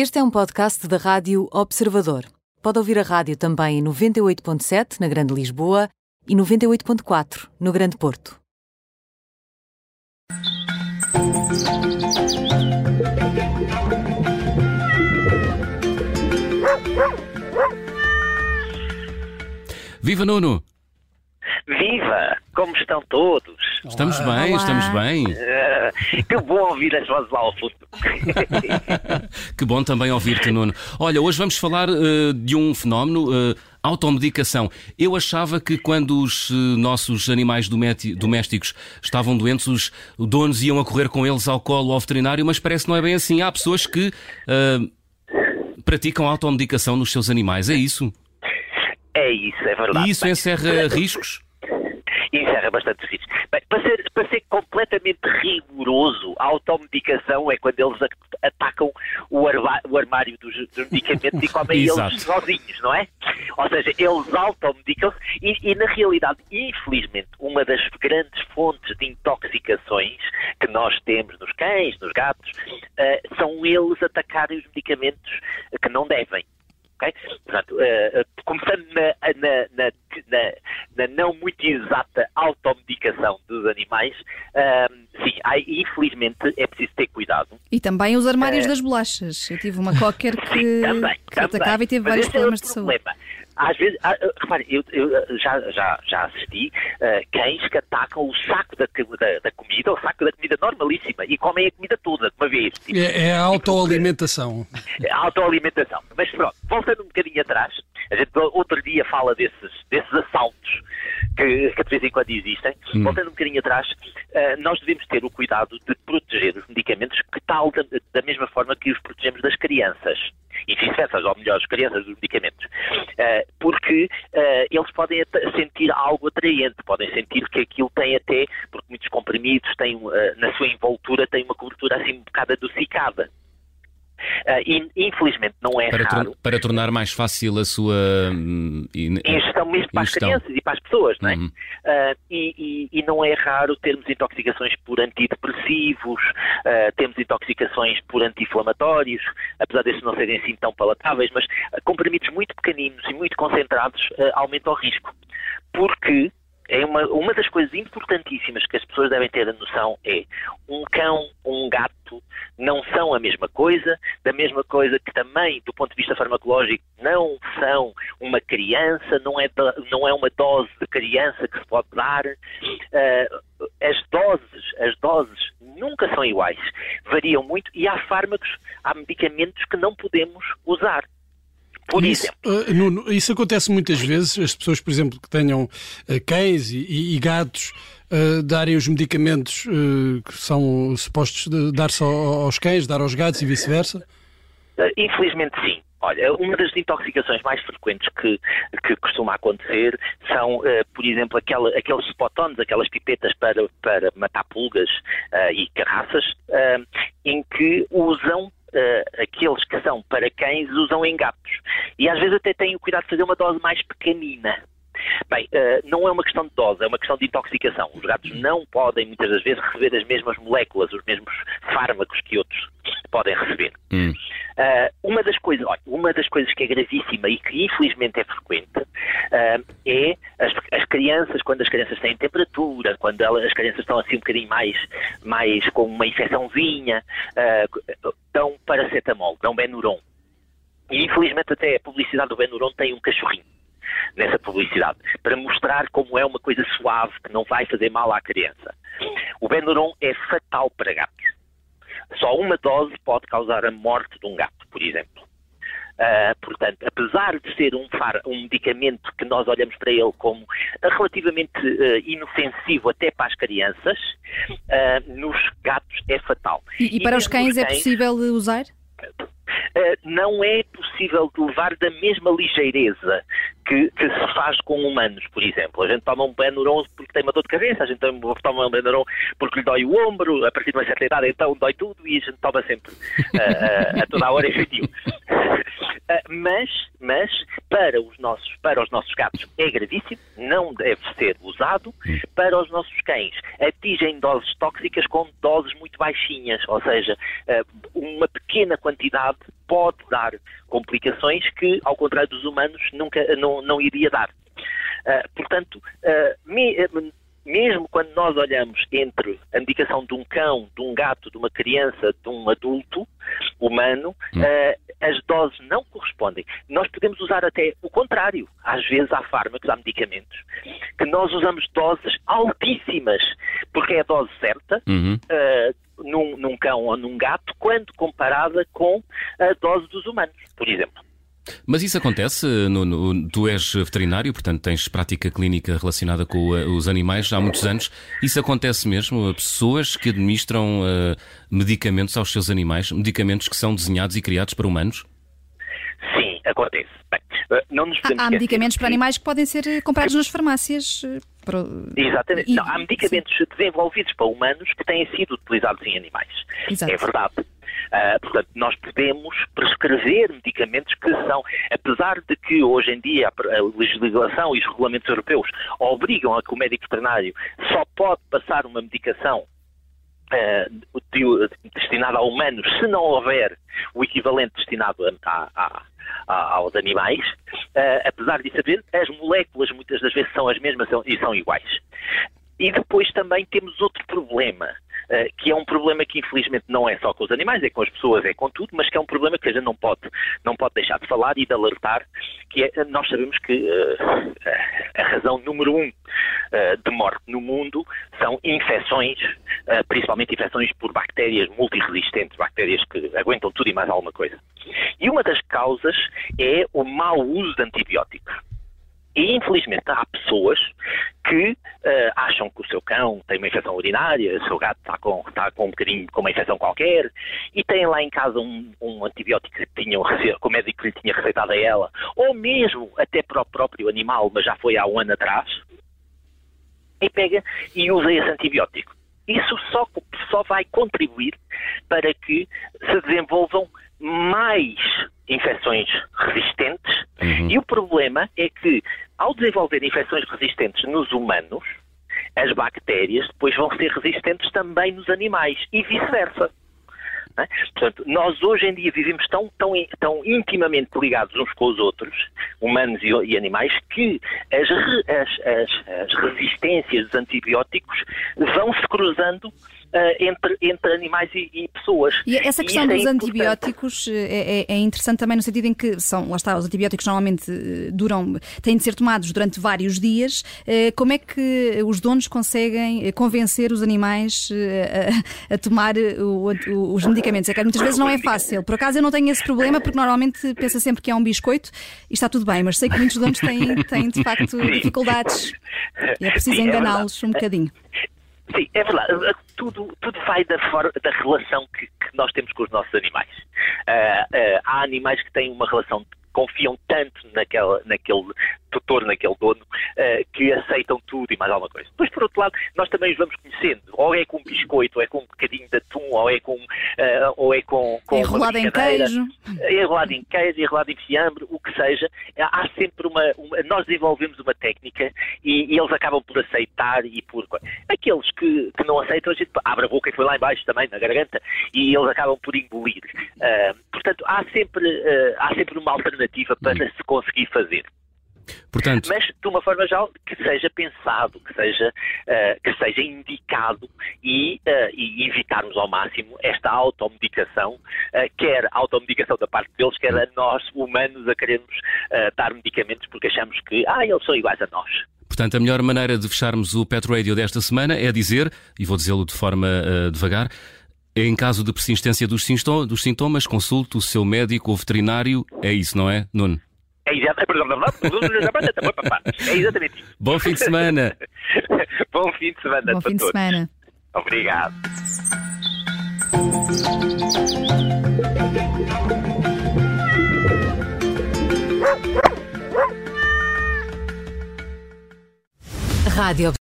Este é um podcast da Rádio Observador. Pode ouvir a rádio também em 98.7 na Grande Lisboa e 98.4 no Grande Porto. Viva Nuno! Viva! Como estão todos? Estamos bem, Olá. estamos bem. Ah, que bom ouvir as vozes lá ao fundo. Que bom também ouvir-te, Nuno. Olha, hoje vamos falar eh, de um fenómeno, eh, automedicação. Eu achava que quando os eh, nossos animais domésticos estavam doentes, os donos iam a correr com eles ao colo ao veterinário, mas parece que não é bem assim. Há pessoas que eh, praticam automedicação nos seus animais, é isso? É isso, é verdade. E isso encerra riscos? Encerra bastante riscos. Bem, para ser, para ser completamente rigoroso, a automedicação é quando eles atacam o, o armário dos, dos medicamentos e comem eles sozinhos, não é? Ou seja, eles automedicam-se e, e, na realidade, infelizmente, uma das grandes fontes de intoxicações que nós temos nos cães, nos gatos, eh, são eles atacarem os medicamentos que não devem. Ok? Portanto, eh, começando na, na- na- na- não muito exata automedicação dos animais, ah, sim, há- infelizmente é preciso ter cuidado. E também os armários É. das bolachas. Eu tive uma qualquer que, Sim, também, que também. atacava e teve Mas vários é problemas o de saúde. Às vezes, ah, repare, eu, eu, ah, já, já, já assisti ah, cães que atacam o saco da, da, da comida, o saco da comida normalíssima, e comem a comida toda de uma vez. Tipo, É, é a autoalimentação. a autoalimentação. Mas pronto, voltando um bocadinho atrás, a gente outro dia fala desses, desses assaltos que, que de vez em quando existem. Voltando um bocadinho atrás, eh, nós devemos ter o cuidado de proteger os medicamentos que tal da, da mesma forma que os protegemos das crianças. E ou melhor, as crianças dos medicamentos. Eh, porque eh, eles podem sentir algo atraente, podem sentir que aquilo tem até, porque muitos comprimidos têm, eh, na sua envoltura, têm uma cobertura assim um bocado adocicada. In- infelizmente não é Para, raro. para tornar mais fácil a sua. in- Ingestão mesmo para as ingestão. crianças e para as pessoas, não é? Uhum. Ah, e, e- e não é raro termos intoxicações por antidepressivos, ah, temos intoxicações por anti-inflamatórios, apesar desses não serem assim tão palatáveis, mas comprimidos muito pequeninos e muito concentrados ah, aumentam o risco. Porque é uma, uma das coisas importantíssimas que as pessoas devem ter a noção é um cão, um gato não são a mesma coisa, da mesma coisa que também, do ponto de vista farmacológico, não são uma criança, não é, não é uma dose de criança que se pode dar. Ah, as doses, as doses nunca são iguais, variam muito e há fármacos, há medicamentos que não podemos usar. Por isso, exemplo, eh, Nuno, isso acontece muitas vezes, as pessoas, por exemplo, que tenham eh, cães e, e- e gatos, eh, darem os medicamentos eh, que são supostos dar-se ao- aos cães, dar aos gatos e vice-versa. Uh, Infelizmente sim. Olha, uma das intoxicações mais frequentes que, que costuma acontecer são, uh, por exemplo, aquela, aqueles spot-ons, aquelas pipetas para, para matar pulgas uh, e carraças, uh, em que usam uh, aqueles que são para cães, usam em gatos. E às vezes até têm o cuidado de fazer uma dose mais pequenina. Bem, eh, não é uma questão de dose, é uma questão de intoxicação. Os gatos não podem, muitas das vezes, receber as mesmas moléculas, os mesmos fármacos que outros podem receber. Hum. Ah, uma das coisas, olha, uma das coisas que é gravíssima e que infelizmente é frequente ah, é as, as crianças, quando as crianças têm temperatura, quando elas- as crianças estão assim um bocadinho mais, mais com uma infecçãozinha, dão paracetamol, dão Benuron. E infelizmente até a publicidade do Benuron tem um cachorrinho nessa publicidade, para mostrar como é uma coisa suave que não vai fazer mal à criança. O Benuron é fatal para gatos. Só uma dose pode causar a morte de um gato, por exemplo. Ah, portanto, apesar de ser um, far- um medicamento que nós olhamos para ele como relativamente ah, inofensivo até para as crianças, ah, nos gatos é fatal. E, e para os mesmo cães é possível usar? Uh, não é possível de levar da mesma ligeireza que, que se faz com humanos, por exemplo. A gente toma um Benuron porque tem uma dor de cabeça, a gente toma um Benuron porque lhe dói o ombro, a partir de uma certa idade então dói tudo e a gente toma sempre uh, a toda a hora efetivo. Uh, mas, mas para os nossos para os nossos gatos é gravíssimo, não deve ser usado. Para os nossos cães atingem doses tóxicas com doses muito baixinhas, ou seja, uma pequena quantidade pode dar complicações que, ao contrário dos humanos, nunca não, não iria dar. Uh, portanto, uh, me, mesmo quando nós olhamos entre a medicação de um cão, de um gato, de uma criança, de um adulto humano, hum. uh, as doses não correspondem. Nós podemos usar até o contrário. Às vezes há fármacos, há medicamentos, que nós usamos doses altíssimas, porque é a dose certa, uhum. uh, num, num cão ou num gato, quando comparada com a dose dos humanos, por exemplo. Mas isso acontece, no, no, tu és veterinário, portanto tens prática clínica relacionada com uh, os animais há muitos anos. Isso acontece mesmo? Pessoas que administram uh, medicamentos aos seus animais, medicamentos que são desenhados e criados para humanos? Sim, acontece. Bem, não nos há, há medicamentos para animais que podem ser comprados nas farmácias. Para... Exatamente. E... Não, há medicamentos Sim. desenvolvidos para humanos que têm sido utilizados em animais. Exato. É verdade. Uh, portanto, nós podemos prescrever medicamentos que são, apesar de que hoje em dia a legislação e os regulamentos europeus obrigam a que o médico veterinário só pode passar uma medicação uh, destinada a humanos se não houver o equivalente destinado a, a, aos animais, uh, apesar disso haver, as moléculas muitas das vezes são as mesmas e são iguais. E depois também temos outro problema, eh, que é um problema que infelizmente não é só com os animais, é com as pessoas, é com tudo, mas que é um problema que a gente não pode, não pode deixar de falar e de alertar, que é, nós sabemos que uh, a razão número um uh, de morte no mundo são infecções, uh, principalmente infecções por bactérias multiresistentes, bactérias que aguentam tudo e mais alguma coisa. E uma das causas é o mau uso de antibióticos. E, infelizmente, há pessoas que uh, acham que o seu cão tem uma infecção urinária, o seu gato está com, está com um bocadinho com uma infecção qualquer, e tem lá em casa um, um antibiótico que, tinham, que o médico lhe tinha receitado a ela, ou mesmo até para o próprio animal, mas já foi há um ano atrás, e pega e usa esse antibiótico. Isso só, só vai contribuir para que se desenvolvam mais infecções resistentes. Uhum. E o problema é que, ao desenvolver infecções resistentes nos humanos, as bactérias depois vão ser resistentes também nos animais e vice-versa. É? Portanto, nós hoje em dia vivemos tão, tão, tão intimamente ligados uns com os outros, humanos e, e animais, que as, as, as, as resistências dos antibióticos vão se cruzando entre, entre animais e, e, pessoas. E essa questão e dos é antibióticos eh, é, é, interessante também no sentido em que são, lá está, os antibióticos normalmente eh, duram, têm de ser tomados durante vários dias. Como é que os donos conseguem convencer os animais a, a tomar o, o, os medicamentos? É que muitas vezes não é fácil. Por acaso eu não tenho esse problema porque normalmente pensa sempre que é um biscoito e está tudo bem, mas sei que muitos donos têm, têm de facto dificuldades e é preciso é enganá-los um bocadinho. Sim, é verdade. Tudo, tudo vai da, da relação que, que, nós temos com os nossos animais. Uh, uh, há animais que têm uma relação confiam tanto naquela, naquele tutor, naquele dono, uh, que aceitam tudo e mais alguma coisa. Depois, por outro lado, nós também os vamos conhecendo. Ou é com biscoito, ou é com um bocadinho de atum, ou é com. Uh, ou é com, com enrolado em queijo. Enrolado em queijo, enrolado em fiambre, o que seja. Há sempre uma. uma nós desenvolvemos uma técnica e, e, eles acabam por aceitar e por. Aqueles que, que não aceitam, a gente abre a boca e foi lá embaixo também, na garganta, e eles acabam por engolir. Uh, portanto, há sempre, há sempre uma alternativa para hum. se conseguir fazer. Portanto... Mas de uma forma geral que seja pensado, que seja, uh, que seja indicado e, uh, e, evitarmos ao máximo esta automedicação, uh, quer a automedicação da parte deles, quer a nós, humanos, a queremos dar medicamentos porque achamos que ah, eles são iguais a nós. Portanto, a melhor maneira de fecharmos o Pet Radio desta semana é dizer, e vou dizê-lo de forma devagar, em caso de persistência dos, sintomas, consulte o seu médico ou veterinário. É isso, não é, Nuno? É exatamente, é exatamente isso. Bom fim de semana. Bom fim de semana. Bom fim de semana. Obrigado. Rádio